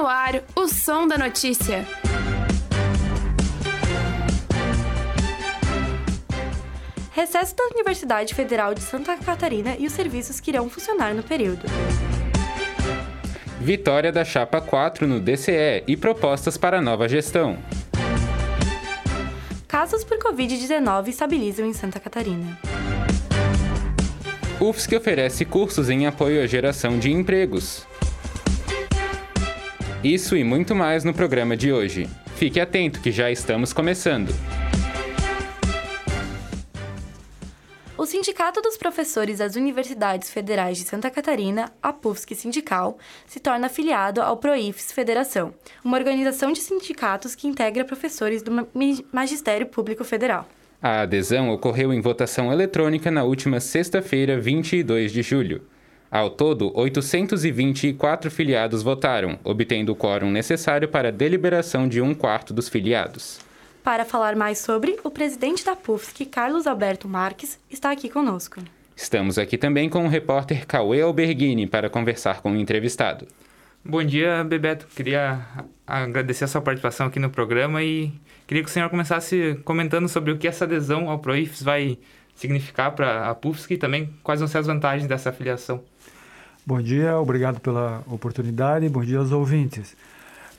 no ar o som da notícia. Recesso da Universidade Federal de Santa Catarina e os serviços que irão funcionar no período. Vitória da Chapa 4 no DCE e propostas para a nova gestão. Casos por Covid-19 estabilizam em Santa Catarina. UFSC oferece cursos em apoio à geração de empregos. Isso e muito mais no programa de hoje. Fique atento que já estamos começando. O Sindicato dos Professores das Universidades Federais de Santa Catarina, a PUFSC Sindical, se torna afiliado ao PROIFS Federação, uma organização de sindicatos que integra professores do Magistério Público Federal. A adesão ocorreu em votação eletrônica na última sexta-feira, 22 de julho. Ao todo, 824 filiados votaram, obtendo o quórum necessário para a deliberação de um quarto dos filiados. Para falar mais sobre, o presidente da PUFSC, Carlos Alberto Marques, está aqui conosco. Estamos aqui também com o repórter Cauê Alberghini para conversar com o entrevistado. Bom dia, Bebeto. Queria agradecer a sua participação aqui no programa e queria que o senhor começasse comentando sobre o que essa adesão ao PROIFS vai significar para a PUFSC e também quais vão ser as vantagens dessa afiliação. Bom dia, obrigado pela oportunidade, bom dia aos ouvintes.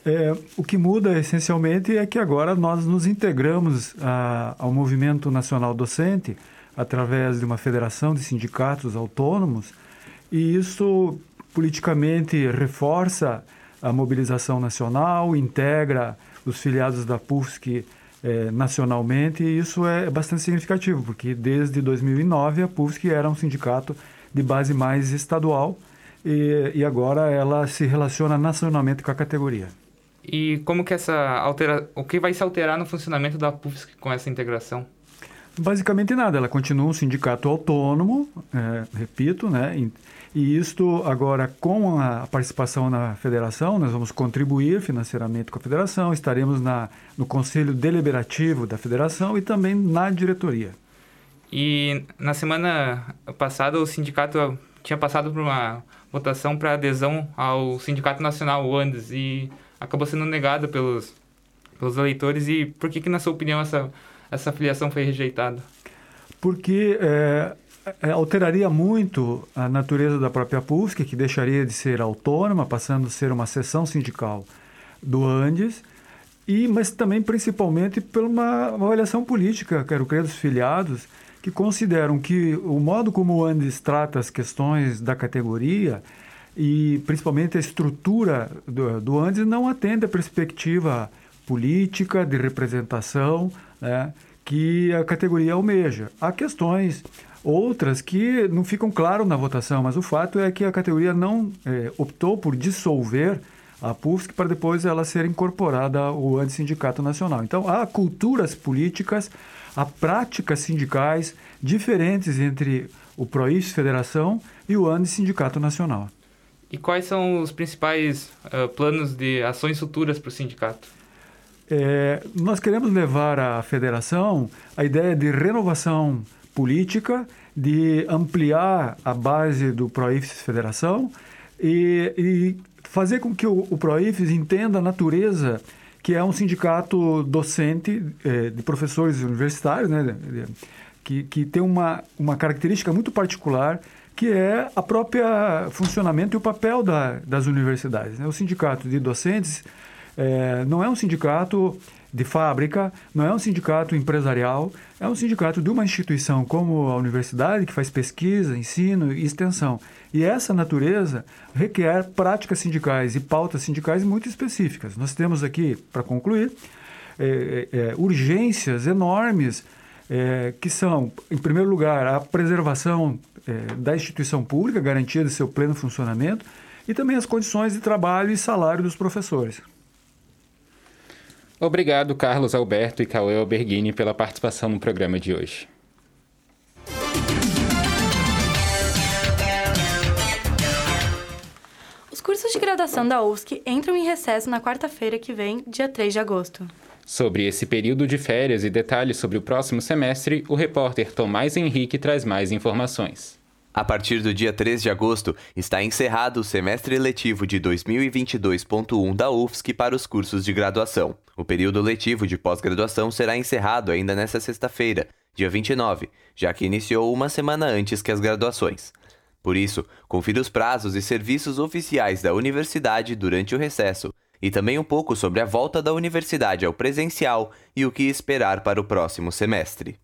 É, o que muda essencialmente é que agora nós nos integramos a, ao movimento nacional docente através de uma federação de sindicatos autônomos e isso politicamente reforça a mobilização nacional, integra os filiados da PUFSC é, nacionalmente e isso é bastante significativo porque desde 2009 a PUFSC era um sindicato de base mais estadual e, e agora ela se relaciona nacionalmente com a categoria. E como que essa altera... o que vai se alterar no funcionamento da PUFSC com essa integração? Basicamente nada, ela continua um sindicato autônomo, é, repito, né? E isto agora com a participação na federação, nós vamos contribuir financeiramente com a federação, estaremos na, no conselho deliberativo da federação e também na diretoria. E na semana passada o sindicato tinha passado por uma votação para adesão ao Sindicato Nacional, ANDES, e acabou sendo negada pelos, pelos eleitores. E por que, que, na sua opinião, essa, essa filiação foi rejeitada? Porque é, é, alteraria muito a natureza da própria PUSC, que deixaria de ser autônoma, passando a ser uma seção sindical do Andes, e, mas também principalmente por uma avaliação política, quero crer, dos filiados, que consideram que o modo como o Andes trata as questões da categoria e principalmente a estrutura do, do Andes não atende à perspectiva política de representação né, que a categoria almeja. Há questões outras que não ficam claras na votação, mas o fato é que a categoria não é, optou por dissolver a PUFSC para depois ela ser incorporada ao Antissindicato Nacional. Então, há culturas políticas há práticas sindicais diferentes entre o PROIS Federação e o ANDE Sindicato Nacional. E quais são os principais uh, planos de ações futuras para o sindicato? É, nós queremos levar à federação a ideia de renovação política, de ampliar a base do PROIFES Federação e, e fazer com que o, o PROIFES entenda a natureza que é um sindicato docente é, de professores universitários, né, que, que tem uma, uma característica muito particular, que é a própria funcionamento e o papel da, das universidades. Né? O sindicato de docentes é, não é um sindicato de fábrica, não é um sindicato empresarial, é um sindicato de uma instituição como a universidade, que faz pesquisa, ensino e extensão. E essa natureza requer práticas sindicais e pautas sindicais muito específicas. Nós temos aqui, para concluir, é, é, é, urgências enormes é, que são, em primeiro lugar, a preservação é, da instituição pública, garantia de seu pleno funcionamento, e também as condições de trabalho e salário dos professores. Obrigado, Carlos Alberto e Cauê Alberghini, pela participação no programa de hoje. Os cursos de graduação da UFSC entram em recesso na quarta-feira que vem, dia 3 de agosto. Sobre esse período de férias e detalhes sobre o próximo semestre, o repórter Tomás Henrique traz mais informações. A partir do dia 3 de agosto, está encerrado o semestre letivo de 2022.1 da UFSC para os cursos de graduação. O período letivo de pós-graduação será encerrado ainda nesta sexta-feira, dia 29, já que iniciou uma semana antes que as graduações. Por isso, confira os prazos e serviços oficiais da universidade durante o recesso e também um pouco sobre a volta da universidade ao presencial e o que esperar para o próximo semestre.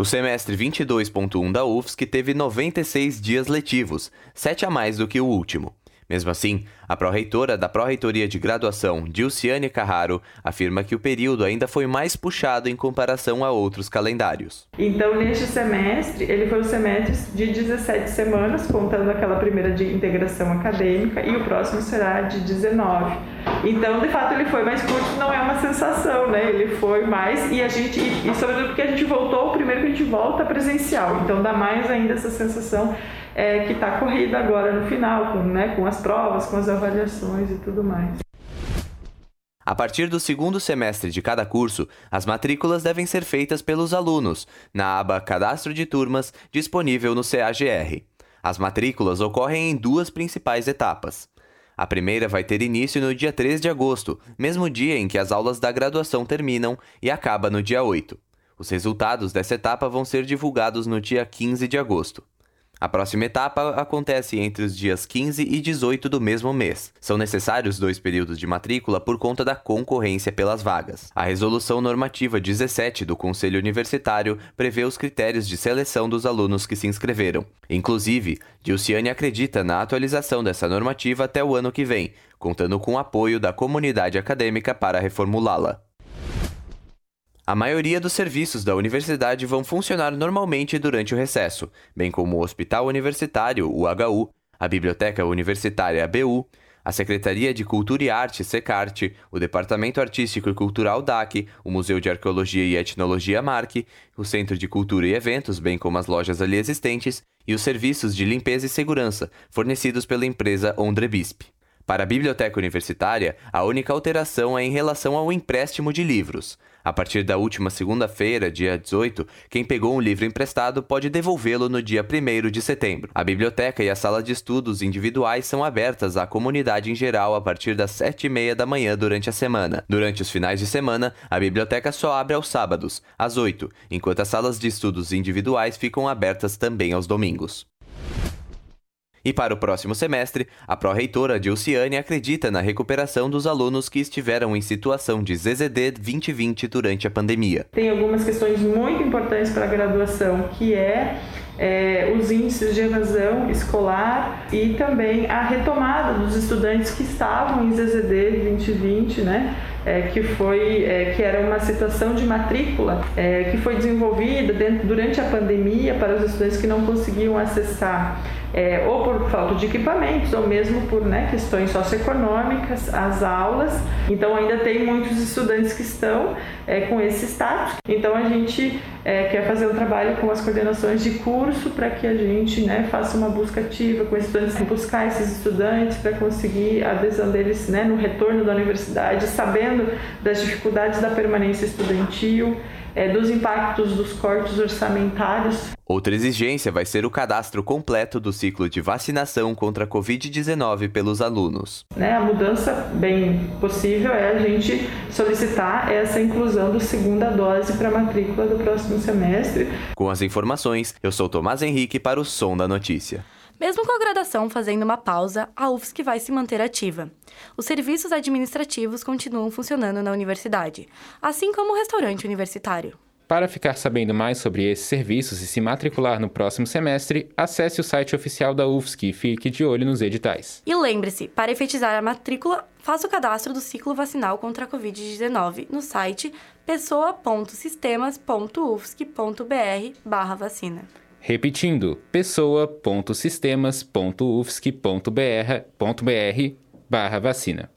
O semestre 22.1 da UFSC teve 96 dias letivos, 7 a mais do que o último. Mesmo assim, a pró-reitora da Pró-Reitoria de Graduação, Dilciane Carraro, afirma que o período ainda foi mais puxado em comparação a outros calendários. Então, neste semestre, ele foi o semestre de 17 semanas, contando aquela primeira de integração acadêmica, e o próximo será de 19. Então, de fato, ele foi mais curto, não é uma sensação, né? Ele foi mais, e a gente, e, e sobretudo porque a gente voltou, primeiro que a gente volta presencial, então dá mais ainda essa sensação é, que está corrida agora no final, com, né, com as provas, com as avaliações e tudo mais. A partir do segundo semestre de cada curso, as matrículas devem ser feitas pelos alunos, na aba Cadastro de Turmas, disponível no CAGR. As matrículas ocorrem em duas principais etapas. A primeira vai ter início no dia 3 de agosto, mesmo dia em que as aulas da graduação terminam, e acaba no dia 8. Os resultados dessa etapa vão ser divulgados no dia 15 de agosto. A próxima etapa acontece entre os dias 15 e 18 do mesmo mês. São necessários dois períodos de matrícula por conta da concorrência pelas vagas. A Resolução Normativa 17 do Conselho Universitário prevê os critérios de seleção dos alunos que se inscreveram. Inclusive, Dilciane acredita na atualização dessa normativa até o ano que vem, contando com o apoio da comunidade acadêmica para reformulá-la. A maioria dos serviços da universidade vão funcionar normalmente durante o recesso, bem como o Hospital Universitário, o HU, a Biblioteca Universitária, a BU, a Secretaria de Cultura e Arte, SECART, o Departamento Artístico e Cultural DAC, o Museu de Arqueologia e Etnologia MARC, o Centro de Cultura e Eventos, bem como as lojas ali existentes, e os serviços de limpeza e segurança, fornecidos pela empresa Ondrebisp. Para a biblioteca universitária, a única alteração é em relação ao empréstimo de livros. A partir da última segunda-feira, dia 18, quem pegou um livro emprestado pode devolvê-lo no dia 1 de setembro. A biblioteca e a sala de estudos individuais são abertas à comunidade em geral a partir das 7h30 da manhã durante a semana. Durante os finais de semana, a biblioteca só abre aos sábados, às 8, enquanto as salas de estudos individuais ficam abertas também aos domingos. E para o próximo semestre, a pró-reitora Dilciane acredita na recuperação dos alunos que estiveram em situação de ZZD 2020 durante a pandemia. Tem algumas questões muito importantes para a graduação, que é é, os índices de evasão escolar e também a retomada dos estudantes que estavam em ZZD 2020, né? É, que foi é, que era uma situação de matrícula é, que foi desenvolvida dentro, durante a pandemia para os estudantes que não conseguiam acessar é, ou por falta de equipamentos, ou mesmo por né, questões socioeconômicas, as aulas. Então, ainda tem muitos estudantes que estão é, com esse status. Então, a gente é, quer fazer um trabalho com as coordenações de curso para que a gente né, faça uma busca ativa com estudantes, buscar esses estudantes para conseguir a adesão deles né, no retorno da universidade, sabendo das dificuldades da permanência estudantil é, dos impactos dos cortes orçamentários. Outra exigência vai ser o cadastro completo do ciclo de vacinação contra a Covid-19 pelos alunos. Né, a mudança bem possível é a gente solicitar essa inclusão da segunda dose para a matrícula do próximo semestre. Com as informações, eu sou Tomás Henrique para o Som da Notícia. Mesmo com a graduação fazendo uma pausa, a UFSC vai se manter ativa. Os serviços administrativos continuam funcionando na universidade, assim como o restaurante universitário. Para ficar sabendo mais sobre esses serviços e se matricular no próximo semestre, acesse o site oficial da UFSC e fique de olho nos editais. E lembre-se, para efetizar a matrícula, faça o cadastro do ciclo vacinal contra a Covid-19 no site pessoa.sistemas.ufsc.br/vacina. Repetindo, pessoa.sistemas.ufsc.br barra vacina.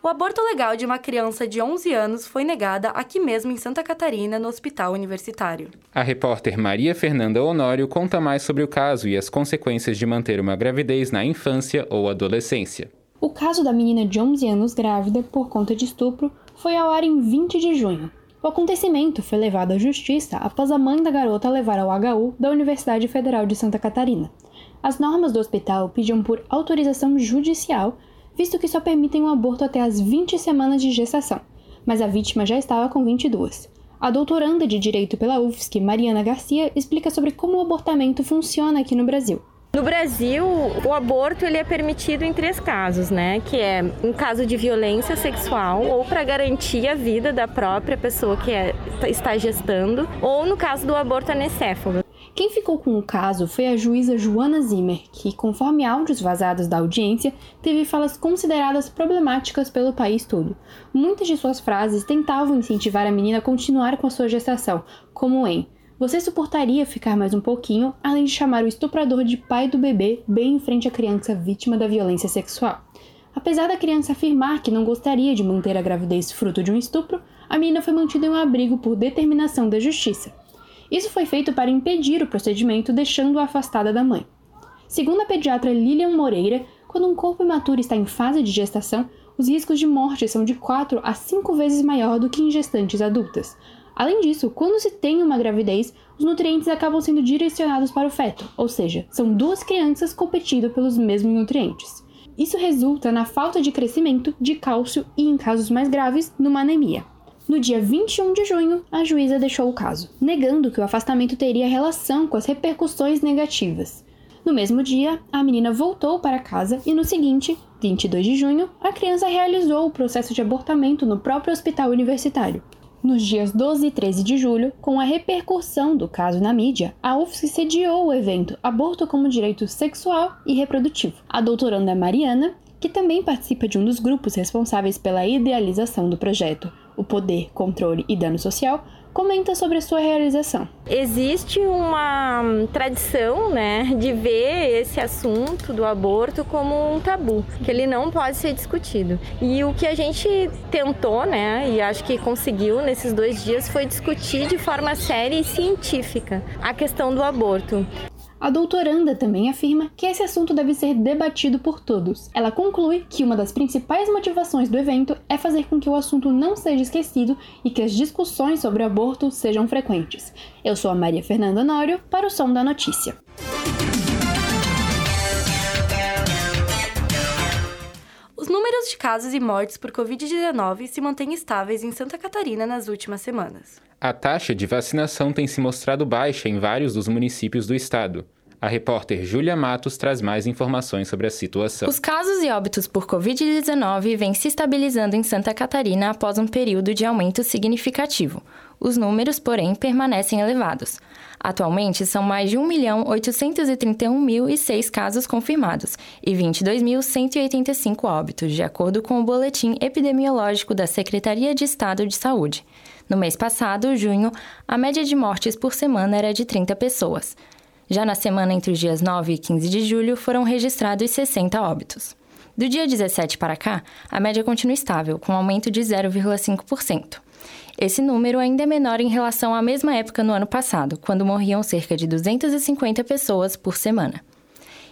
O aborto legal de uma criança de 11 anos foi negada aqui mesmo em Santa Catarina, no Hospital Universitário. A repórter Maria Fernanda Honório conta mais sobre o caso e as consequências de manter uma gravidez na infância ou adolescência. O caso da menina de 11 anos grávida por conta de estupro foi ao ar em 20 de junho. O acontecimento foi levado à justiça após a mãe da garota levar ao HU da Universidade Federal de Santa Catarina. As normas do hospital pediam por autorização judicial, visto que só permitem um aborto até as 20 semanas de gestação, mas a vítima já estava com 22. A doutoranda de Direito pela UFSC, Mariana Garcia, explica sobre como o abortamento funciona aqui no Brasil. No Brasil, o aborto ele é permitido em três casos, né? Que é em caso de violência sexual ou para garantir a vida da própria pessoa que é, está gestando, ou no caso do aborto anencéfalo. Quem ficou com o caso foi a juíza Joana Zimmer, que, conforme áudios vazados da audiência, teve falas consideradas problemáticas pelo país todo. Muitas de suas frases tentavam incentivar a menina a continuar com a sua gestação, como em você suportaria ficar mais um pouquinho, além de chamar o estuprador de pai do bebê bem em frente à criança vítima da violência sexual. Apesar da criança afirmar que não gostaria de manter a gravidez fruto de um estupro, a menina foi mantida em um abrigo por determinação da justiça. Isso foi feito para impedir o procedimento, deixando-a afastada da mãe. Segundo a pediatra Lilian Moreira, quando um corpo imaturo está em fase de gestação, os riscos de morte são de 4 a 5 vezes maior do que em gestantes adultas, Além disso, quando se tem uma gravidez, os nutrientes acabam sendo direcionados para o feto, ou seja, são duas crianças competindo pelos mesmos nutrientes. Isso resulta na falta de crescimento de cálcio e, em casos mais graves, numa anemia. No dia 21 de junho, a juíza deixou o caso, negando que o afastamento teria relação com as repercussões negativas. No mesmo dia, a menina voltou para casa e no seguinte, 22 de junho, a criança realizou o processo de abortamento no próprio hospital universitário. Nos dias 12 e 13 de julho, com a repercussão do caso na mídia, a UFSC sediou o evento Aborto como Direito Sexual e Reprodutivo. A doutoranda Mariana, que também participa de um dos grupos responsáveis pela idealização do projeto, o Poder, Controle e Dano Social, comenta sobre a sua realização. Existe uma tradição, né, de ver esse assunto do aborto como um tabu, que ele não pode ser discutido. E o que a gente tentou, né, e acho que conseguiu nesses dois dias foi discutir de forma séria e científica a questão do aborto. A doutoranda também afirma que esse assunto deve ser debatido por todos. Ela conclui que uma das principais motivações do evento é fazer com que o assunto não seja esquecido e que as discussões sobre aborto sejam frequentes. Eu sou a Maria Fernanda Nório para o Som da Notícia. Os números de casos e mortes por Covid-19 se mantêm estáveis em Santa Catarina nas últimas semanas. A taxa de vacinação tem se mostrado baixa em vários dos municípios do estado. A repórter Júlia Matos traz mais informações sobre a situação. Os casos e óbitos por Covid-19 vêm se estabilizando em Santa Catarina após um período de aumento significativo. Os números, porém, permanecem elevados. Atualmente, são mais de 1.831.006 casos confirmados e 22.185 óbitos, de acordo com o boletim epidemiológico da Secretaria de Estado de Saúde. No mês passado, junho, a média de mortes por semana era de 30 pessoas. Já na semana entre os dias 9 e 15 de julho, foram registrados 60 óbitos. Do dia 17 para cá, a média continua estável, com aumento de 0,5%. Esse número ainda é menor em relação à mesma época no ano passado, quando morriam cerca de 250 pessoas por semana.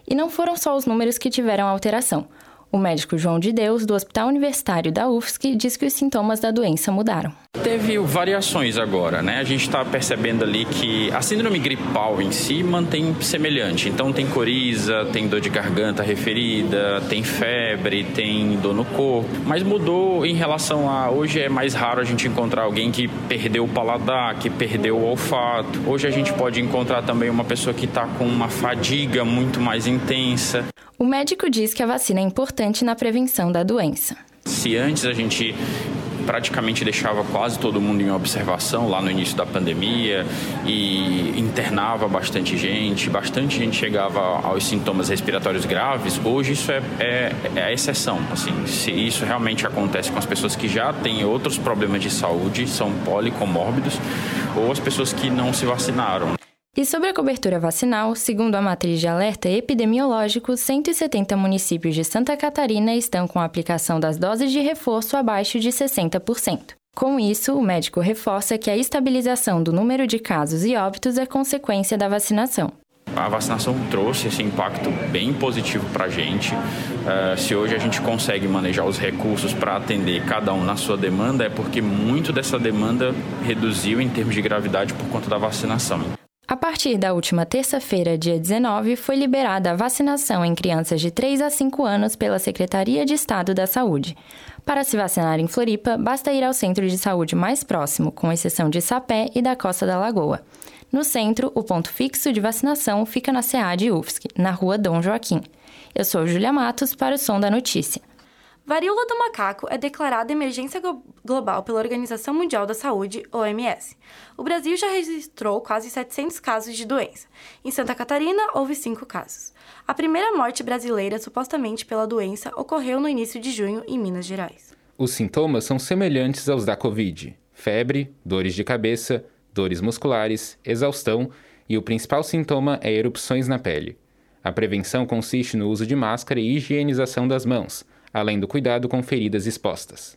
E não foram só os números que tiveram alteração. O médico João de Deus, do Hospital Universitário da UFSC, diz que os sintomas da doença mudaram. Teve variações agora, né? A gente está percebendo ali que a síndrome gripal em si mantém semelhante. Então tem coriza, tem dor de garganta referida, tem febre, tem dor no corpo. Mas mudou em relação a hoje é mais raro a gente encontrar alguém que perdeu o paladar, que perdeu o olfato. Hoje a gente pode encontrar também uma pessoa que está com uma fadiga muito mais intensa. O médico diz que a vacina é importante na prevenção da doença. Se antes a gente praticamente deixava quase todo mundo em observação lá no início da pandemia e internava bastante gente, bastante gente chegava aos sintomas respiratórios graves. Hoje isso é, é, é a exceção. Assim, se isso realmente acontece com as pessoas que já têm outros problemas de saúde, são policomórbidos, ou as pessoas que não se vacinaram. E sobre a cobertura vacinal, segundo a matriz de alerta epidemiológico, 170 municípios de Santa Catarina estão com a aplicação das doses de reforço abaixo de 60%. Com isso, o médico reforça que a estabilização do número de casos e óbitos é consequência da vacinação. A vacinação trouxe esse impacto bem positivo para a gente. Uh, se hoje a gente consegue manejar os recursos para atender cada um na sua demanda, é porque muito dessa demanda reduziu em termos de gravidade por conta da vacinação. A partir da última terça-feira, dia 19, foi liberada a vacinação em crianças de 3 a 5 anos pela Secretaria de Estado da Saúde. Para se vacinar em Floripa, basta ir ao centro de saúde mais próximo, com exceção de Sapé e da Costa da Lagoa. No centro, o ponto fixo de vacinação fica na SEAD UFSC, na rua Dom Joaquim. Eu sou Julia Matos para o Som da Notícia. Varíola do macaco é declarada emergência global pela Organização Mundial da Saúde, OMS. O Brasil já registrou quase 700 casos de doença. Em Santa Catarina, houve 5 casos. A primeira morte brasileira supostamente pela doença ocorreu no início de junho em Minas Gerais. Os sintomas são semelhantes aos da Covid: febre, dores de cabeça, dores musculares, exaustão e o principal sintoma é erupções na pele. A prevenção consiste no uso de máscara e higienização das mãos além do cuidado com feridas expostas.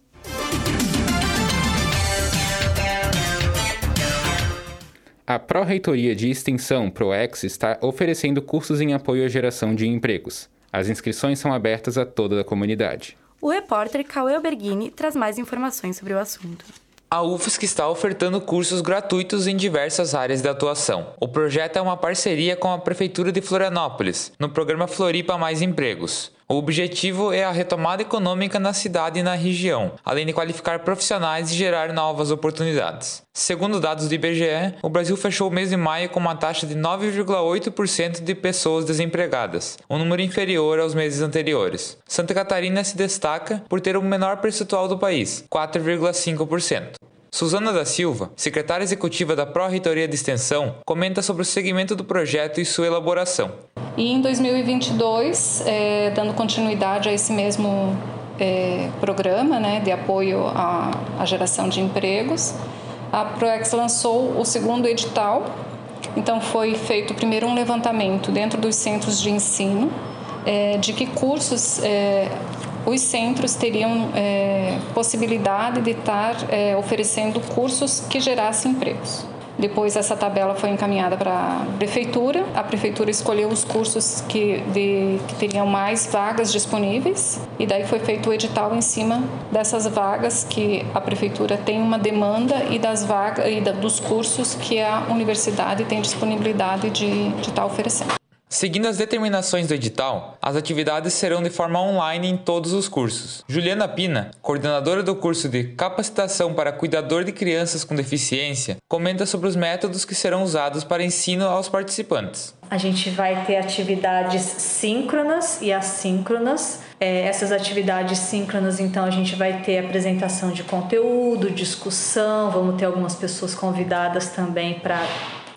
A Pró-Reitoria de Extensão ProEx está oferecendo cursos em apoio à geração de empregos. As inscrições são abertas a toda a comunidade. O repórter Cauê Berghini traz mais informações sobre o assunto. A UFSC está ofertando cursos gratuitos em diversas áreas de atuação. O projeto é uma parceria com a Prefeitura de Florianópolis, no programa Floripa Mais Empregos. O objetivo é a retomada econômica na cidade e na região, além de qualificar profissionais e gerar novas oportunidades. Segundo dados do IBGE, o Brasil fechou o mês de maio com uma taxa de 9,8% de pessoas desempregadas, um número inferior aos meses anteriores. Santa Catarina se destaca por ter o menor percentual do país, 4,5%. Suzana da Silva, secretária executiva da Pró-Reitoria de Extensão, comenta sobre o segmento do projeto e sua elaboração. E em 2022, é, dando continuidade a esse mesmo é, programa né, de apoio à, à geração de empregos, a ProEx lançou o segundo edital. Então, foi feito primeiro um levantamento dentro dos centros de ensino é, de que cursos é, os centros teriam é, possibilidade de estar é, oferecendo cursos que gerassem empregos. Depois essa tabela foi encaminhada para a prefeitura. A prefeitura escolheu os cursos que, de, que teriam mais vagas disponíveis e daí foi feito o edital em cima dessas vagas que a prefeitura tem uma demanda e das vagas e da, dos cursos que a universidade tem disponibilidade de, estar oferecendo. Seguindo as determinações do edital, as atividades serão de forma online em todos os cursos. Juliana Pina, coordenadora do curso de Capacitação para Cuidador de Crianças com Deficiência, comenta sobre os métodos que serão usados para ensino aos participantes. A gente vai ter atividades síncronas e assíncronas. É, essas atividades síncronas, então, a gente vai ter apresentação de conteúdo, discussão, vamos ter algumas pessoas convidadas também para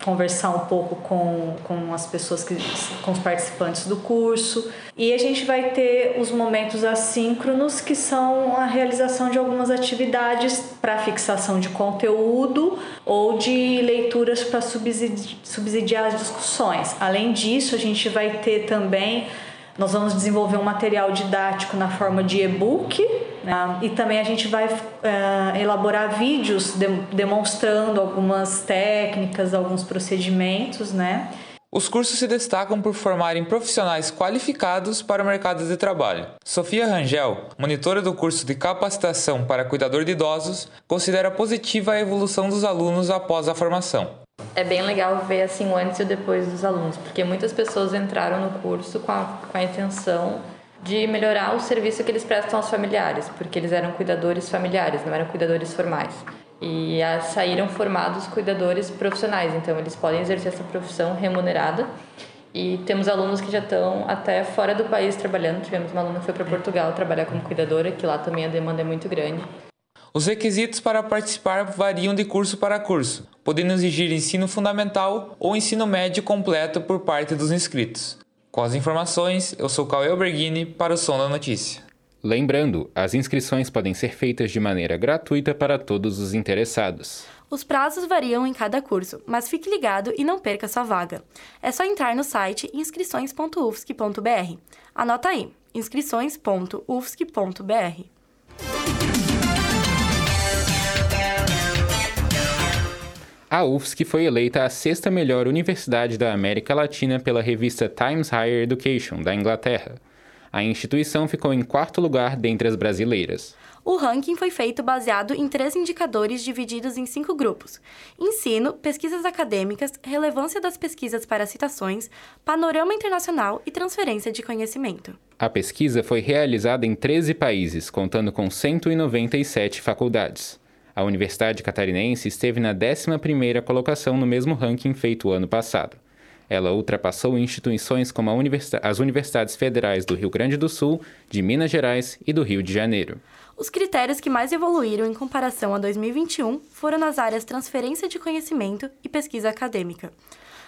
conversar um pouco com, com as pessoas que com os participantes do curso e a gente vai ter os momentos assíncronos que são a realização de algumas atividades para fixação de conteúdo ou de leituras para subsidi subsidiar as discussões. Além disso, a gente vai ter também nós vamos desenvolver um material didático na forma de e-book né? e também a gente vai uh, elaborar vídeos de, demonstrando algumas técnicas, alguns procedimentos, né? Os cursos se destacam por formarem profissionais qualificados para o mercado de trabalho. Sofia Rangel, monitora do curso de capacitação para cuidador de idosos, considera positiva a evolução dos alunos após a formação é bem legal ver assim o antes e o depois dos alunos, porque muitas pessoas entraram no curso com a, com a intenção de melhorar o serviço que eles prestam aos familiares, porque eles eram cuidadores familiares, não eram cuidadores formais. E a, saíram formados cuidadores profissionais, então eles podem exercer essa profissão remunerada. E temos alunos que já estão até fora do país trabalhando. Tivemos uma aluna que foi para Portugal trabalhar como cuidadora, que lá também a demanda é muito grande. Os requisitos para participar variam de curso para curso, podendo exigir ensino fundamental ou ensino médio completo por parte dos inscritos. Com as informações, eu sou Cauê Alberghini para o Som da Notícia. Lembrando, as inscrições podem ser feitas de maneira gratuita para todos os interessados. Os prazos variam em cada curso, mas fique ligado e não perca sua vaga. É só entrar no site inscrições.ufsc.br. Anota aí: inscrições.ufsc.br. A UFSC foi eleita a sexta melhor universidade da América Latina pela revista Times Higher Education, da Inglaterra. A instituição ficou em quarto lugar dentre as brasileiras. O ranking foi feito baseado em três indicadores divididos em cinco grupos: ensino, pesquisas acadêmicas, relevância das pesquisas para citações, panorama internacional e transferência de conhecimento. A pesquisa foi realizada em 13 países, contando com 197 faculdades. A Universidade Catarinense esteve na 11ª colocação no mesmo ranking feito ano passado. Ela ultrapassou instituições como as Universidades Federais do Rio Grande do Sul, de Minas Gerais e do Rio de Janeiro. Os critérios que mais evoluíram em comparação a 2021 foram nas áreas transferência de conhecimento e pesquisa acadêmica.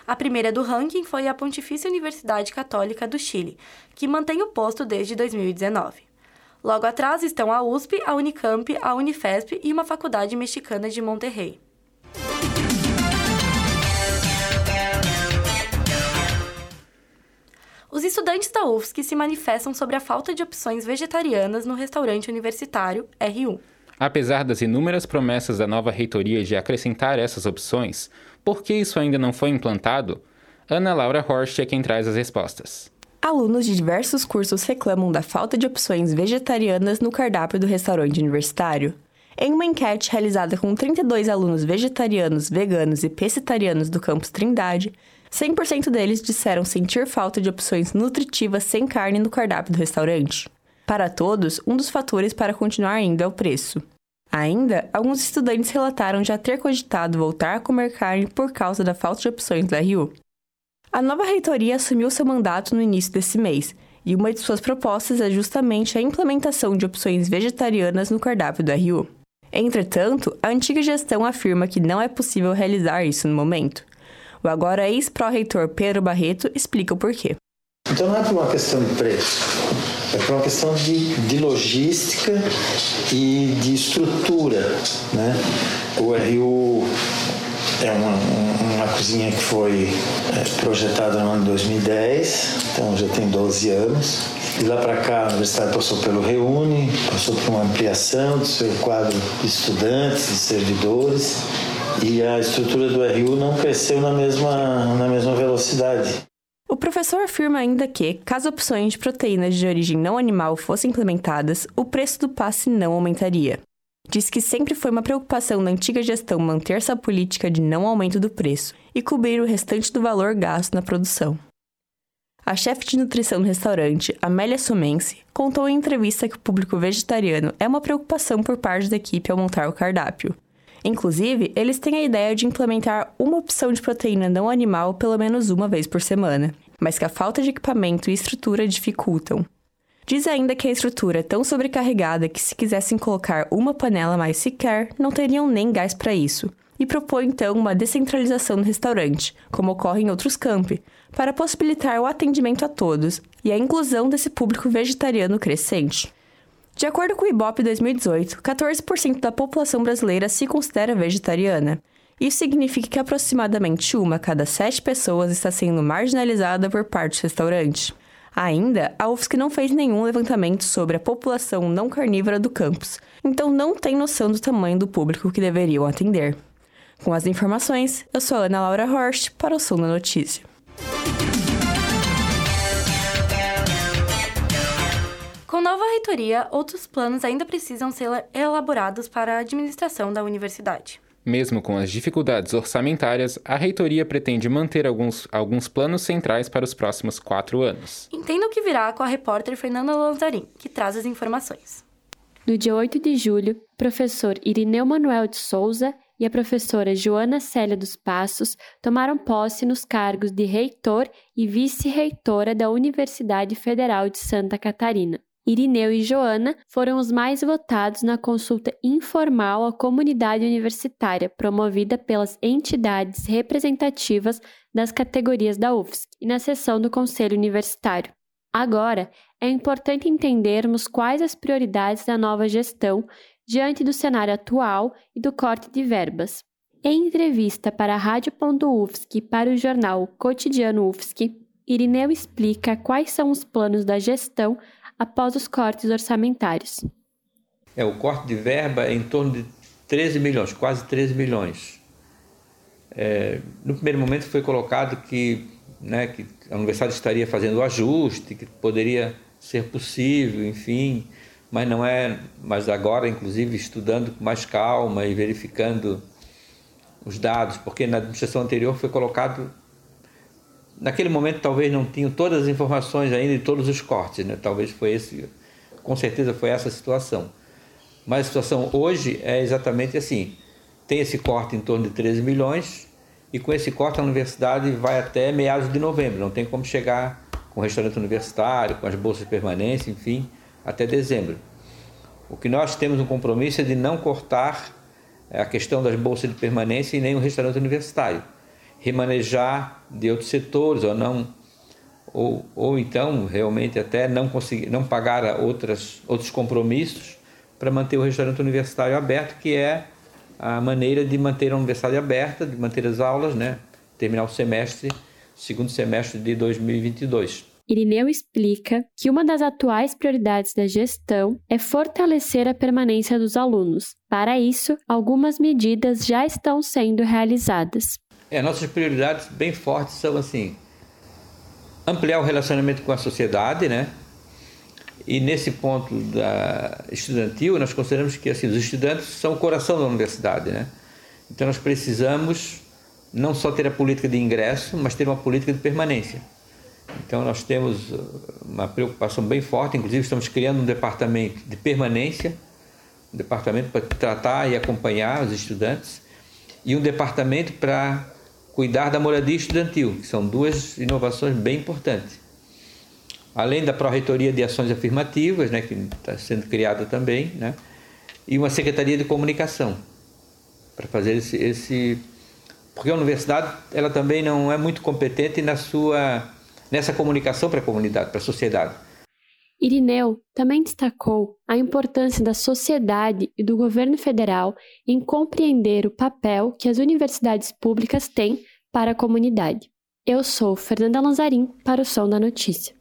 A primeira do ranking foi a Pontifícia Universidade Católica do Chile, que mantém o posto desde 2019. Logo atrás estão a USP, a Unicamp, a Unifesp e uma faculdade mexicana de Monterrey. Os estudantes da UFSC se manifestam sobre a falta de opções vegetarianas no restaurante universitário RU. Apesar das inúmeras promessas da nova reitoria de acrescentar essas opções, por que isso ainda não foi implantado? Ana Laura Horst é quem traz as respostas. Alunos de diversos cursos reclamam da falta de opções vegetarianas no cardápio do restaurante universitário. Em uma enquete realizada com 32 alunos vegetarianos, veganos e pescetarianos do campus Trindade, 100% deles disseram sentir falta de opções nutritivas sem carne no cardápio do restaurante. Para todos, um dos fatores para continuar indo é o preço. Ainda, alguns estudantes relataram já ter cogitado voltar a comer carne por causa da falta de opções da Rio. A nova reitoria assumiu seu mandato no início desse mês, e uma de suas propostas é justamente a implementação de opções vegetarianas no cardápio da Rio. Entretanto, a antiga gestão afirma que não é possível realizar isso no momento. O agora ex-pró-reitor Pedro Barreto explica o porquê. Então não é por uma questão de preço, é por uma questão de, de logística e de estrutura. Né? O RU é uma, uma cozinha que foi é, projetada no ano 2010, então já tem 12 anos. De lá para cá, a universidade passou pelo Reúne, passou por uma ampliação do seu quadro de estudantes, de servidores, e a estrutura do RU não cresceu na mesma, na mesma velocidade. O professor afirma ainda que, caso opções de proteínas de origem não animal fossem implementadas, o preço do passe não aumentaria. Diz que sempre foi uma preocupação da antiga gestão manter essa política de não aumento do preço e cobrir o restante do valor gasto na produção. A chefe de nutrição do restaurante, Amélia Sumense, contou em entrevista que o público vegetariano é uma preocupação por parte da equipe ao montar o cardápio. Inclusive, eles têm a ideia de implementar uma opção de proteína não animal pelo menos uma vez por semana, mas que a falta de equipamento e estrutura dificultam. Diz ainda que a estrutura é tão sobrecarregada que, se quisessem colocar uma panela mais sequer, não teriam nem gás para isso, e propõe então uma descentralização no restaurante, como ocorre em outros campi, para possibilitar o atendimento a todos e a inclusão desse público vegetariano crescente. De acordo com o IBOP 2018, 14% da população brasileira se considera vegetariana. Isso significa que aproximadamente uma a cada sete pessoas está sendo marginalizada por parte do restaurante. Ainda, a UFSC não fez nenhum levantamento sobre a população não carnívora do campus, então não tem noção do tamanho do público que deveriam atender. Com as informações, eu sou Ana Laura Horst para o Som da Notícia. Com nova reitoria, outros planos ainda precisam ser elaborados para a administração da universidade. Mesmo com as dificuldades orçamentárias, a reitoria pretende manter alguns, alguns planos centrais para os próximos quatro anos. Entenda o que virá com a repórter Fernanda Lanzarin, que traz as informações. No dia 8 de julho, professor Irineu Manuel de Souza e a professora Joana Célia dos Passos tomaram posse nos cargos de reitor e vice-reitora da Universidade Federal de Santa Catarina. Irineu e Joana foram os mais votados na consulta informal à comunidade universitária, promovida pelas entidades representativas das categorias da UFSC e na sessão do Conselho Universitário. Agora, é importante entendermos quais as prioridades da nova gestão diante do cenário atual e do corte de verbas. Em entrevista para a Rádio.UFSC e para o jornal Cotidiano UFSC, Irineu explica quais são os planos da gestão após os cortes orçamentários. É, o corte de verba é em torno de 13 milhões, quase 13 milhões. É, no primeiro momento foi colocado que, né, que a universidade estaria fazendo o ajuste, que poderia ser possível, enfim, mas não é. Mas agora, inclusive, estudando com mais calma e verificando os dados, porque na administração anterior foi colocado. Naquele momento, talvez não tinham todas as informações ainda de todos os cortes, né? Talvez foi esse, com certeza foi essa a situação. Mas a situação hoje é exatamente assim: tem esse corte em torno de 13 milhões, e com esse corte a universidade vai até meados de novembro, não tem como chegar com o restaurante universitário, com as bolsas de permanência, enfim, até dezembro. O que nós temos um compromisso é de não cortar a questão das bolsas de permanência e nem o restaurante universitário. Remanejar de outros setores ou não ou, ou então realmente até não conseguir não pagar outras outros compromissos para manter o restaurante universitário aberto, que é a maneira de manter a universidade aberta, de manter as aulas, né? Terminar o semestre, segundo semestre de 2022. Irineu explica que uma das atuais prioridades da gestão é fortalecer a permanência dos alunos. Para isso, algumas medidas já estão sendo realizadas. É, nossas prioridades bem fortes são assim: ampliar o relacionamento com a sociedade, né? E nesse ponto da estudantil, nós consideramos que assim, os estudantes são o coração da universidade, né? Então nós precisamos não só ter a política de ingresso, mas ter uma política de permanência. Então nós temos uh, uma preocupação bem forte, inclusive estamos criando um departamento de permanência, um departamento para tratar e acompanhar os estudantes e um departamento para cuidar da moradia estudantil, que são duas inovações bem importantes. Além da Pró-Reitoria de Ações Afirmativas, né, que está sendo criada também, né, e uma Secretaria de Comunicação, para fazer esse, esse... Porque a universidade ela também não é muito competente na sua nessa comunicação para a comunidade, para a sociedade. Irineu também destacou a importância da sociedade e do governo federal em compreender o papel que as universidades públicas têm para a comunidade. Eu sou Fernanda Lanzarin para o Som da Notícia.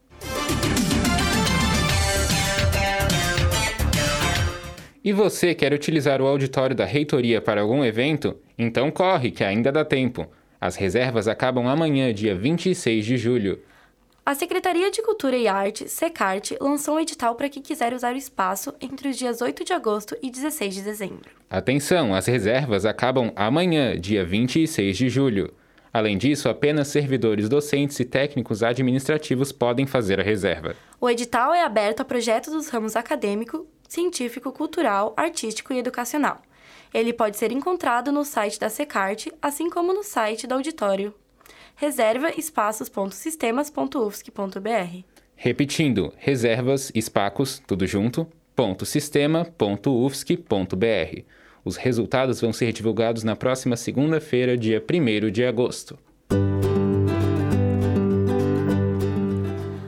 E você quer utilizar o auditório da reitoria para algum evento? Então corre, que ainda dá tempo. As reservas acabam amanhã, dia 26 de julho. A Secretaria de Cultura e Arte, SECART, lançou um edital para quem quiser usar o espaço entre os dias 8 de agosto e 16 de dezembro. Atenção, as reservas acabam amanhã, dia 26 de julho. Além disso, apenas servidores docentes e técnicos administrativos podem fazer a reserva. O edital é aberto a projetos dos ramos acadêmico, científico, cultural, artístico e educacional. Ele pode ser encontrado no site da SECART, assim como no site do auditório reserva espaços.sistemas.ufsc.br. Repetindo, reservas espacos, tudo junto, ponto sistema, ponto ufsc.br. Os resultados vão ser divulgados na próxima segunda-feira, dia 1 de agosto.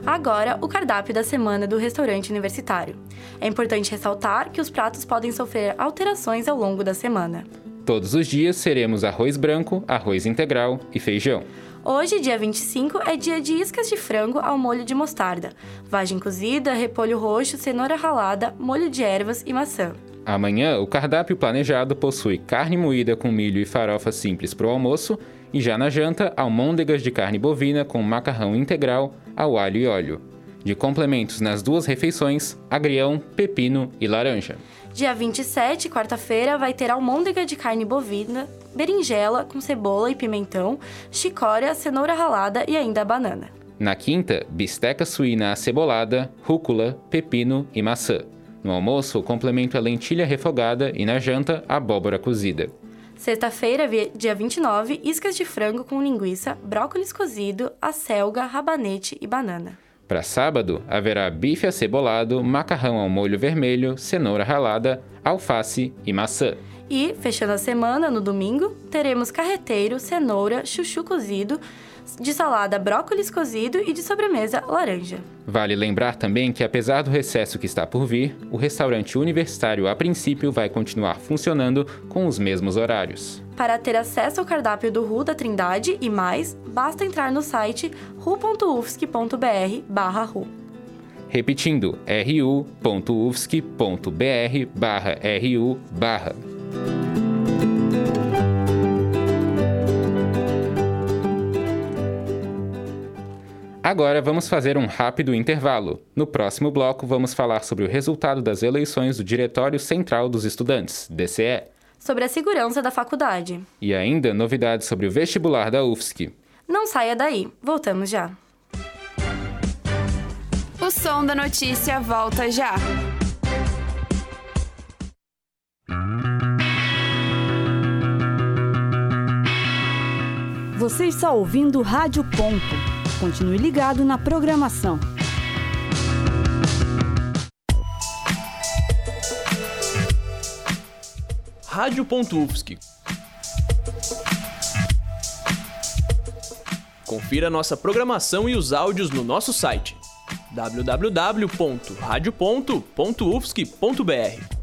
Agora, o cardápio da semana do restaurante universitário. É importante ressaltar que os pratos podem sofrer alterações ao longo da semana. Todos os dias seremos arroz branco, arroz integral e feijão. Hoje, dia 25, é dia de iscas de frango ao molho de mostarda, vagem cozida, repolho roxo, cenoura ralada, molho de ervas e maçã. Amanhã, o cardápio planejado possui carne moída com milho e farofa simples para o almoço, e já na janta, almôndegas de carne bovina com macarrão integral ao alho e óleo. De complementos nas duas refeições, agrião, pepino e laranja. Dia 27, quarta-feira, vai ter almôndega de carne bovina, berinjela com cebola e pimentão, chicória, cenoura ralada e ainda banana. Na quinta, bisteca suína acebolada, rúcula, pepino e maçã. No almoço, complemento é lentilha refogada e na janta, abóbora cozida. Sexta-feira, dia 29, iscas de frango com linguiça, brócolis cozido, acelga, rabanete e banana. Para sábado, haverá bife acebolado, macarrão ao molho vermelho, cenoura ralada, alface e maçã. E, fechando a semana, no domingo, teremos carreteiro, cenoura, chuchu cozido, de salada brócolis cozido e de sobremesa laranja. Vale lembrar também que, apesar do recesso que está por vir, o restaurante universitário a princípio vai continuar funcionando com os mesmos horários. Para ter acesso ao cardápio do RU da Trindade e mais, basta entrar no site ru.ufsc.br/ru. Repetindo, ru.ufsc.br/ru. Agora vamos fazer um rápido intervalo. No próximo bloco, vamos falar sobre o resultado das eleições do Diretório Central dos Estudantes, DCE. Sobre a segurança da faculdade. E ainda novidades sobre o vestibular da UFSC. Não saia daí, voltamos já. O som da notícia volta já. Você está ouvindo Rádio Ponto. Continue ligado na programação. Rádio.UFSC. Confira nossa programação e os áudios no nosso site www.radio.ufsc.br.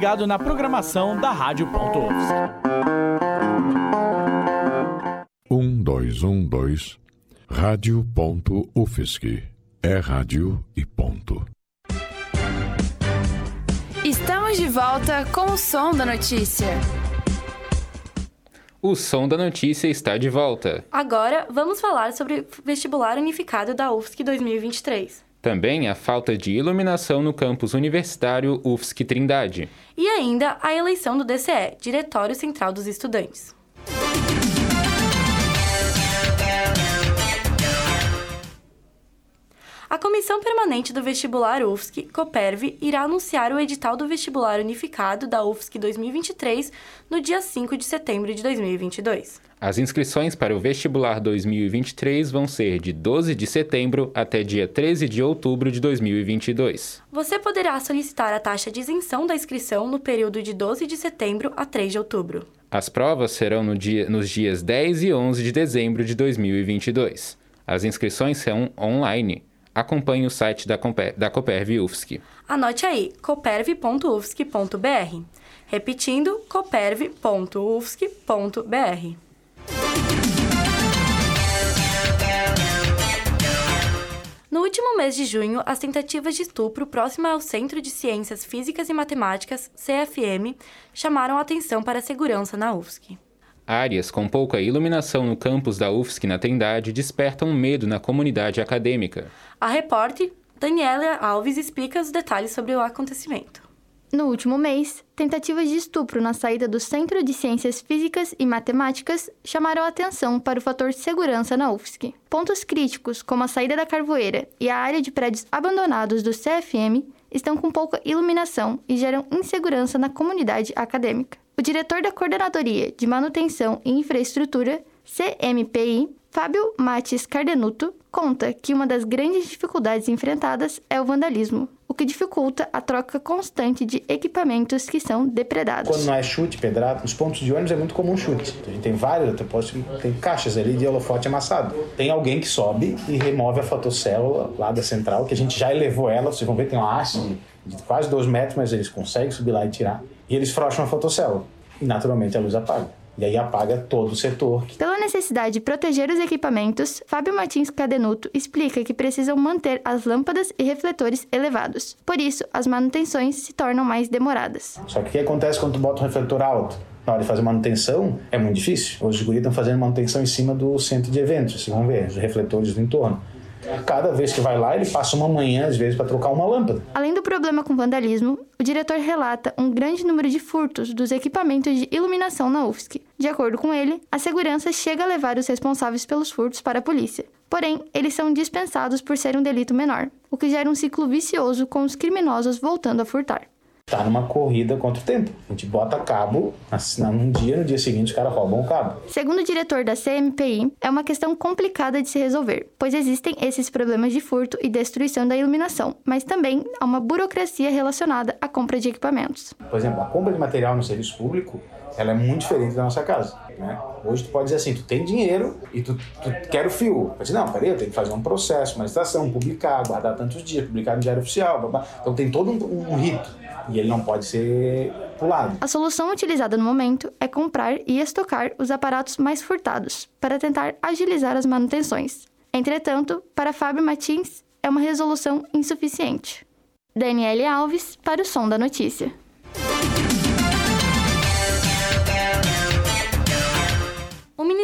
ligado na programação da Rádio.UFSC. 1212 Rádio.UFSC. É rádio e ponto. Estamos de volta com o som da notícia. O som da notícia está de volta. Agora vamos falar sobre o vestibular unificado da UFSC 2023. Também a falta de iluminação no campus universitário UFSC Trindade. E ainda a eleição do DCE, Diretório Central dos Estudantes. A Comissão Permanente do Vestibular UFSC, COPERV, irá anunciar o edital do Vestibular Unificado da UFSC 2023 no dia 5 de setembro de 2022. As inscrições para o vestibular 2023 vão ser de 12 de setembro até dia 13 de outubro de 2022. Você poderá solicitar a taxa de isenção da inscrição no período de 12 de setembro a 3 de outubro. As provas serão no dia, nos dias 10 e 11 de dezembro de 2022. As inscrições são online. Acompanhe o site da, da Coperv UFSC. Anote aí, coperv.ufsc.br. Repetindo, coperv.ufsc.br. No último mês de junho, as tentativas de estupro próximas ao Centro de Ciências Físicas e Matemáticas, CFM, chamaram a atenção para a segurança na UFSC. Áreas com pouca iluminação no campus da UFSC na Trindade despertam medo na comunidade acadêmica. A repórter Daniela Alves explica os detalhes sobre o acontecimento. No último mês, tentativas de estupro na saída do Centro de Ciências Físicas e Matemáticas chamaram a atenção para o fator segurança na UFSC. Pontos críticos, como a saída da carvoeira e a área de prédios abandonados do CFM, estão com pouca iluminação e geram insegurança na comunidade acadêmica. O diretor da Coordenadoria de Manutenção e Infraestrutura, CMPI, Fábio Matis Cardenuto, conta que uma das grandes dificuldades enfrentadas é o vandalismo, o que dificulta a troca constante de equipamentos que são depredados. Quando não é chute, pedrada, nos pontos de ônibus é muito comum chute. A gente tem vários, tem caixas ali de holofote amassado. Tem alguém que sobe e remove a fotocélula lá da central, que a gente já elevou ela, vocês vão ver, tem uma haste de, quase 2 metros, mas eles conseguem subir lá e tirar. E eles frouxam a fotocélula. E naturalmente a luz apaga. E aí apaga todo o setor. Pela necessidade de proteger os equipamentos, Fábio Martins Cadenuto explica que precisam manter as lâmpadas e refletores elevados. Por isso, as manutenções se tornam mais demoradas. Só que o que acontece quando tu bota um refletor alto? Na hora de fazer manutenção, é muito difícil. Os guris estão fazendo manutenção em cima do centro de eventos, vocês vão ver, os refletores do entorno. Cada vez que vai lá, ele passa uma manhã, às vezes, para trocar uma lâmpada. Além do problema com vandalismo, o diretor relata um grande número de furtos dos equipamentos de iluminação na UFSC. De acordo com ele, a segurança chega a levar os responsáveis pelos furtos para a polícia. Porém, eles são dispensados por ser um delito menor, o que gera um ciclo vicioso com os criminosos voltando a furtar está numa corrida contra o tempo. A gente bota cabo num dia, no dia seguinte os caras roubam o cabo. Segundo o diretor da CMPI, é uma questão complicada de se resolver, pois existem esses problemas de furto e destruição da iluminação, mas também há uma burocracia relacionada à compra de equipamentos. Por exemplo, a compra de material no serviço público ela é muito diferente da nossa casa. Né? Hoje tu pode dizer assim, tu tem dinheiro e tu, tu quer o fio. Mas não, peraí, eu tenho que fazer um processo, uma licitação, publicar, guardar tantos dias, publicar no diário oficial, blá, blá. então tem todo um, um rito e ele não pode ser pulado. A solução utilizada no momento é comprar e estocar os aparatos mais furtados para tentar agilizar as manutenções. Entretanto, para Fábio Martins, é uma resolução insuficiente. Daniele Alves para o Som da Notícia.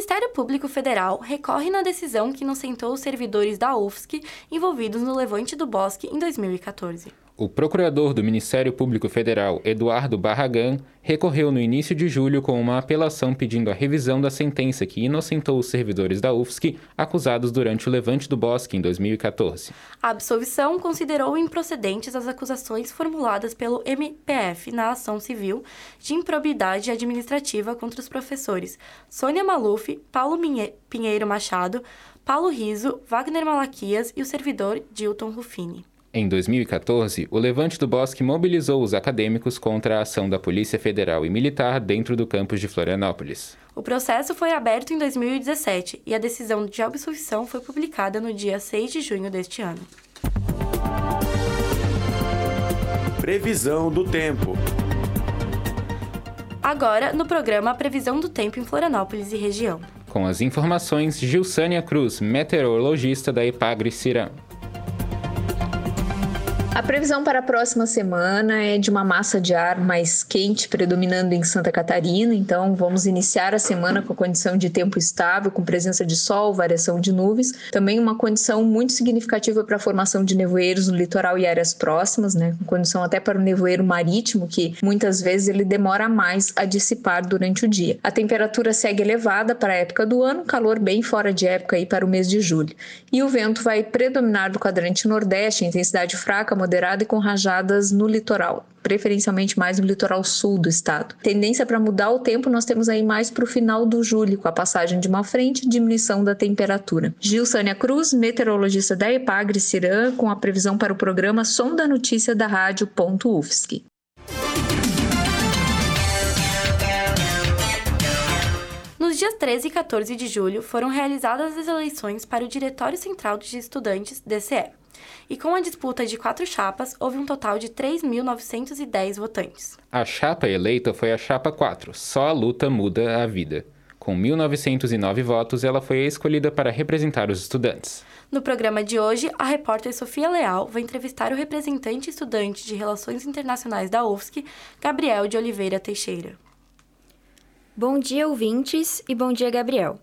Ministério Público Federal recorre na decisão que inocentou os servidores da UFSC envolvidos no levante do Bosque em 2014. O procurador do Ministério Público Federal, Eduardo Barragan, recorreu no início de julho com uma apelação pedindo a revisão da sentença que inocentou os servidores da UFSC acusados durante o levante do Bosque em 2014. A absolvição considerou improcedentes as acusações formuladas pelo MPF na ação civil de improbidade administrativa contra os professores Sônia Maluf, Paulo Pinheiro Machado, Paulo Riso, Wagner Malaquias e o servidor Dilton Ruffini. Em 2014, o Levante do Bosque mobilizou os acadêmicos contra a ação da Polícia Federal e Militar dentro do campus de Florianópolis. O processo foi aberto em 2017 e a decisão de absolvição foi publicada no dia 6 de junho deste ano. Previsão do tempo. Agora, no programa Previsão do Tempo em Florianópolis e região. Com as informações, Gilsânia Cruz, meteorologista da Epagre Cirão. A previsão para a próxima semana é de uma massa de ar mais quente predominando em Santa Catarina, então vamos iniciar a semana com a condição de tempo estável, com presença de sol, variação de nuvens, também uma condição muito significativa para a formação de nevoeiros no litoral e áreas próximas, né, com condição até para o nevoeiro marítimo, que muitas vezes ele demora mais a dissipar durante o dia. A temperatura segue elevada para a época do ano, calor bem fora de época aí para o mês de julho. E o vento vai predominar do quadrante nordeste, intensidade fraca, moderada e com rajadas no litoral, preferencialmente mais no litoral sul do estado. Tendência para mudar o tempo nós temos aí mais para o final do julho, com a passagem de uma frente e diminuição da temperatura. Gil Sânia Cruz, meteorologista da Epagre Cirã, com a previsão para o programa Som da Notícia da Rádio UFSC. Nos dias 13 e 14 de julho foram realizadas as eleições para o Diretório Central de Estudantes, DCE e com a disputa de quatro chapas, houve um total de 3.910 votantes. A chapa eleita foi a chapa 4, Só a Luta Muda a Vida. Com 1.909 votos, ela foi escolhida para representar os estudantes. No programa de hoje, a repórter Sofia Leal vai entrevistar o representante estudante de Relações Internacionais da UFSC, Gabriel de Oliveira Teixeira. Bom dia, ouvintes, e bom dia, Gabriel.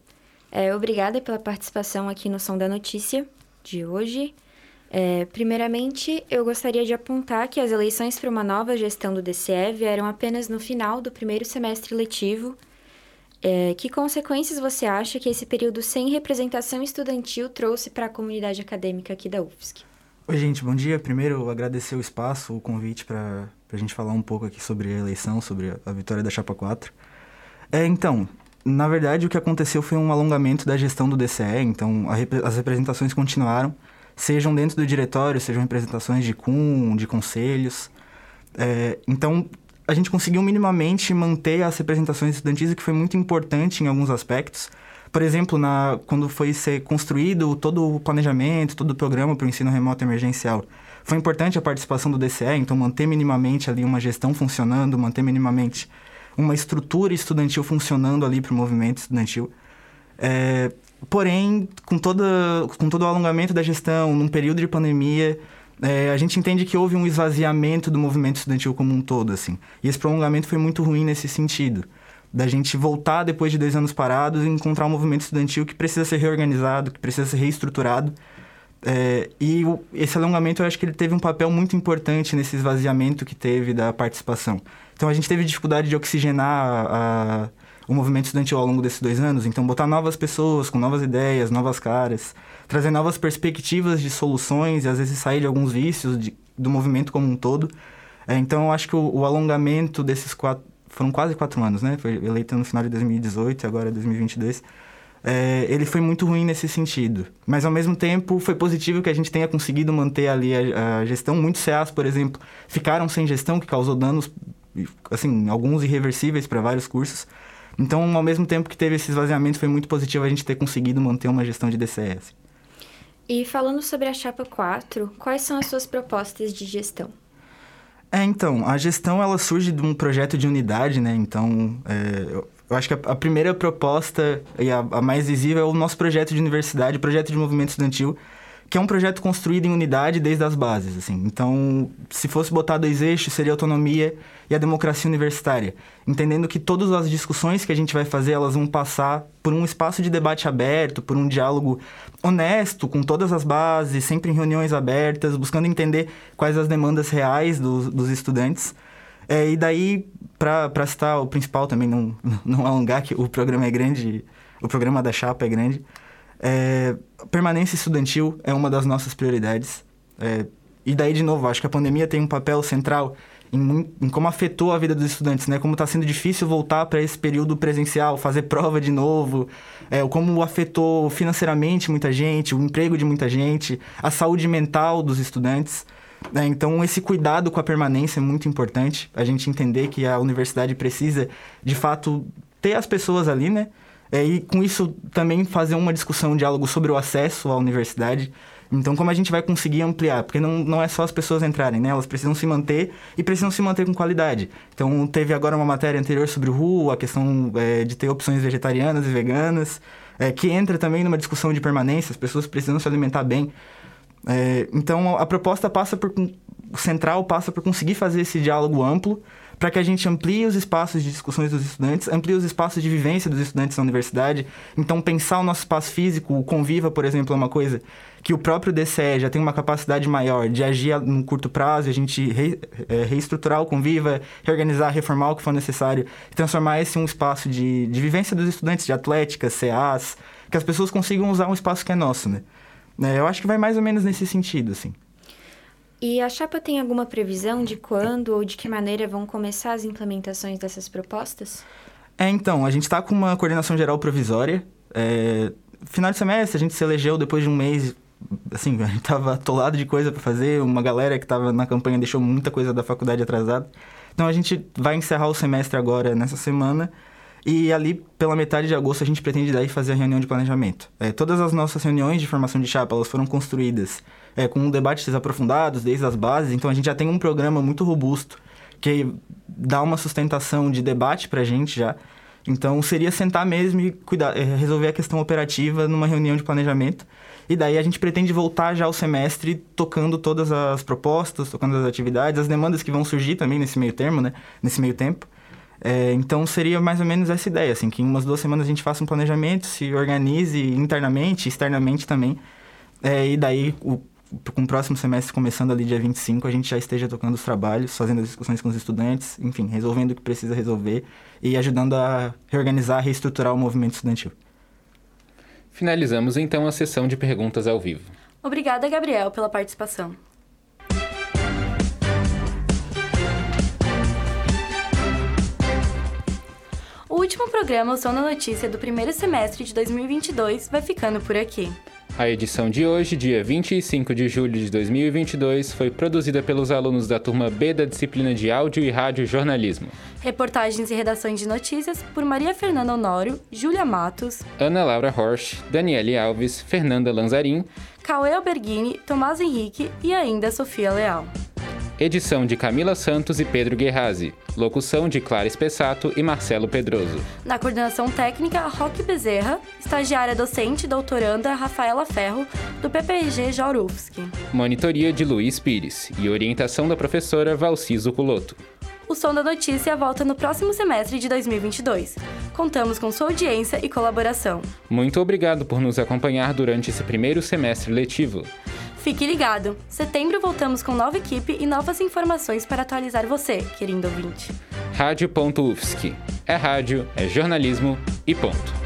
É, obrigada pela participação aqui no Som da Notícia de hoje. É, primeiramente, eu gostaria de apontar que as eleições para uma nova gestão do DCE vieram apenas no final do primeiro semestre letivo. É, que consequências você acha que esse período sem representação estudantil trouxe para a comunidade acadêmica aqui da UFSC? Oi, gente, bom dia. Primeiro, agradecer o espaço, o convite para a gente falar um pouco aqui sobre a eleição, sobre a vitória da Chapa 4. É, então, na verdade, o que aconteceu foi um alongamento da gestão do DCE, então rep as representações continuaram, sejam dentro do diretório, sejam representações de CUM, de conselhos. É, então, a gente conseguiu minimamente manter as representações estudantis, o que foi muito importante em alguns aspectos. Por exemplo, na, quando foi ser construído todo o planejamento, todo o programa para o ensino remoto emergencial, foi importante a participação do DCE, então manter minimamente ali uma gestão funcionando, manter minimamente uma estrutura estudantil funcionando ali para o movimento estudantil. É, Porém, com, toda, com todo o alongamento da gestão, num período de pandemia, é, a gente entende que houve um esvaziamento do movimento estudantil como um todo, assim. E esse prolongamento foi muito ruim nesse sentido. Da gente voltar depois de dois anos parados e encontrar um movimento estudantil que precisa ser reorganizado, que precisa ser reestruturado. É, e o, esse alongamento, eu acho que ele teve um papel muito importante nesse esvaziamento que teve da participação. Então, a gente teve dificuldade de oxigenar a, o movimento estudantil ao longo desses dois anos. Então, botar novas pessoas com novas ideias, novas caras, trazer novas perspectivas de soluções e às vezes sair de alguns vícios de, do movimento como um todo. É, então, eu acho que o, o, alongamento desses quatro. Foram quase quatro anos, né? Foi eleito no final de 2018 e agora é 2022. É, ele foi muito ruim nesse sentido. Mas, ao mesmo tempo, foi positivo que a gente tenha conseguido manter ali a, a gestão. Muitos CAs, por exemplo, ficaram sem gestão, que causou danos, assim, alguns irreversíveis para vários cursos. Então, ao mesmo tempo que teve esse esvaziamento, foi muito positivo a gente ter conseguido manter uma gestão de DCS. E falando sobre a Chapa 4, quais são as suas propostas de gestão? É, então, a gestão ela surge de um projeto de unidade, né? Então, é, eu, acho que a, a, primeira proposta e a, a, mais visível é o nosso projeto de universidade, projeto de movimento estudantil, que é um projeto construído em unidade desde as bases, assim. Então, se fosse botar dois eixos, seria a autonomia e a democracia universitária, entendendo que todas as discussões que a gente vai fazer, elas vão passar por um espaço de debate aberto, por um diálogo honesto com todas as bases, sempre em reuniões abertas, buscando entender quais as demandas reais dos, dos estudantes. É, e daí, para citar o principal também, não, não alongar, que o programa é grande, o programa da chapa é grande, é, permanência estudantil é uma das nossas prioridades. É, e daí, de novo, acho que a pandemia tem um papel central em, em como afetou a vida dos estudantes, né? Como está sendo difícil voltar para esse período presencial, fazer prova de novo, é, como afetou financeiramente muita gente, o emprego de muita gente, a saúde mental dos estudantes. É, então, esse cuidado com a permanência é muito importante. A gente entender que a universidade precisa, de fato, ter as pessoas ali, né? É, e com isso também fazer uma discussão, um diálogo sobre o acesso à universidade. Então, como a gente vai conseguir ampliar? Porque não, não é só as pessoas entrarem, né? Elas precisam se manter e precisam se manter com qualidade. Então, teve agora uma matéria anterior sobre o RU, a questão é, de ter opções vegetarianas e veganas, é, que entra também numa discussão de permanência, as pessoas precisam se alimentar bem. É, então, a proposta passa por... O central passa por conseguir fazer esse diálogo amplo para que a gente amplie os espaços de discussões dos estudantes, amplie os espaços de vivência dos estudantes na universidade. Então, pensar o nosso espaço físico, o Conviva, por exemplo, é uma coisa que o próprio DCE já tem uma capacidade maior de agir no curto prazo, a gente re, é, reestruturar o Conviva, reorganizar, reformar o que for necessário, transformar esse em um espaço de, de vivência dos estudantes, de atlética, CAs, que as pessoas consigam usar um espaço que é nosso, né? É, eu acho que vai mais ou menos nesse sentido, assim. E a chapa tem alguma previsão de quando ou de que maneira vão começar as implementações dessas propostas? É, então, a gente está com uma coordenação geral provisória. É, final de semestre, a gente se elegeu depois de um mês. Assim, a gente estava atolado de coisa para fazer. Uma galera que estava na campanha deixou muita coisa da faculdade atrasada. Então, a gente vai encerrar o semestre agora, nessa semana. E ali, pela metade de agosto, a gente pretende daí fazer a reunião de planejamento. É, todas as nossas reuniões de formação de chapa, elas foram construídas é, com debates aprofundados desde as bases. Então a gente já tem um programa muito robusto que dá uma sustentação de debate para a gente já. Então seria sentar mesmo e cuidar, é, resolver a questão operativa numa reunião de planejamento. E daí a gente pretende voltar já ao semestre tocando todas as propostas, tocando as atividades, as demandas que vão surgir também nesse meio termo, né? Nesse meio tempo. É, então seria mais ou menos essa ideia, assim, que em umas duas semanas a gente faça um planejamento, se organize internamente, externamente também. É, e daí o com o próximo semestre começando ali dia 25, a gente já esteja tocando os trabalhos, fazendo as discussões com os estudantes, enfim, resolvendo o que precisa resolver e ajudando a reorganizar, reestruturar o movimento estudantil. Finalizamos então a sessão de perguntas ao vivo. Obrigada, Gabriel, pela participação. O último programa, o Som da Notícia do primeiro semestre de 2022, vai ficando por aqui. A edição de hoje, dia 25 de julho de 2022, foi produzida pelos alunos da turma B da disciplina de Áudio e Rádio Jornalismo. Reportagens e redações de notícias por Maria Fernanda Honório, Júlia Matos, Ana Laura Horsch, Daniele Alves, Fernanda Lanzarin, Cauê Alberghini, Tomás Henrique e ainda Sofia Leal. Edição de Camila Santos e Pedro Guerrazi. Locução de Clara Espessato e Marcelo Pedroso. Na coordenação técnica, Roque Bezerra. Estagiária docente doutoranda Rafaela Ferro, do PPG Jaurufsky. Monitoria de Luiz Pires. E orientação da professora Valciso Culoto. O Som da Notícia volta no próximo semestre de 2022. Contamos com sua audiência e colaboração. Muito obrigado por nos acompanhar durante esse primeiro semestre letivo. Fique ligado! Setembro voltamos com nova equipe e novas informações para atualizar você, querido ouvinte. Rádio.UFSC. É rádio, é jornalismo e ponto.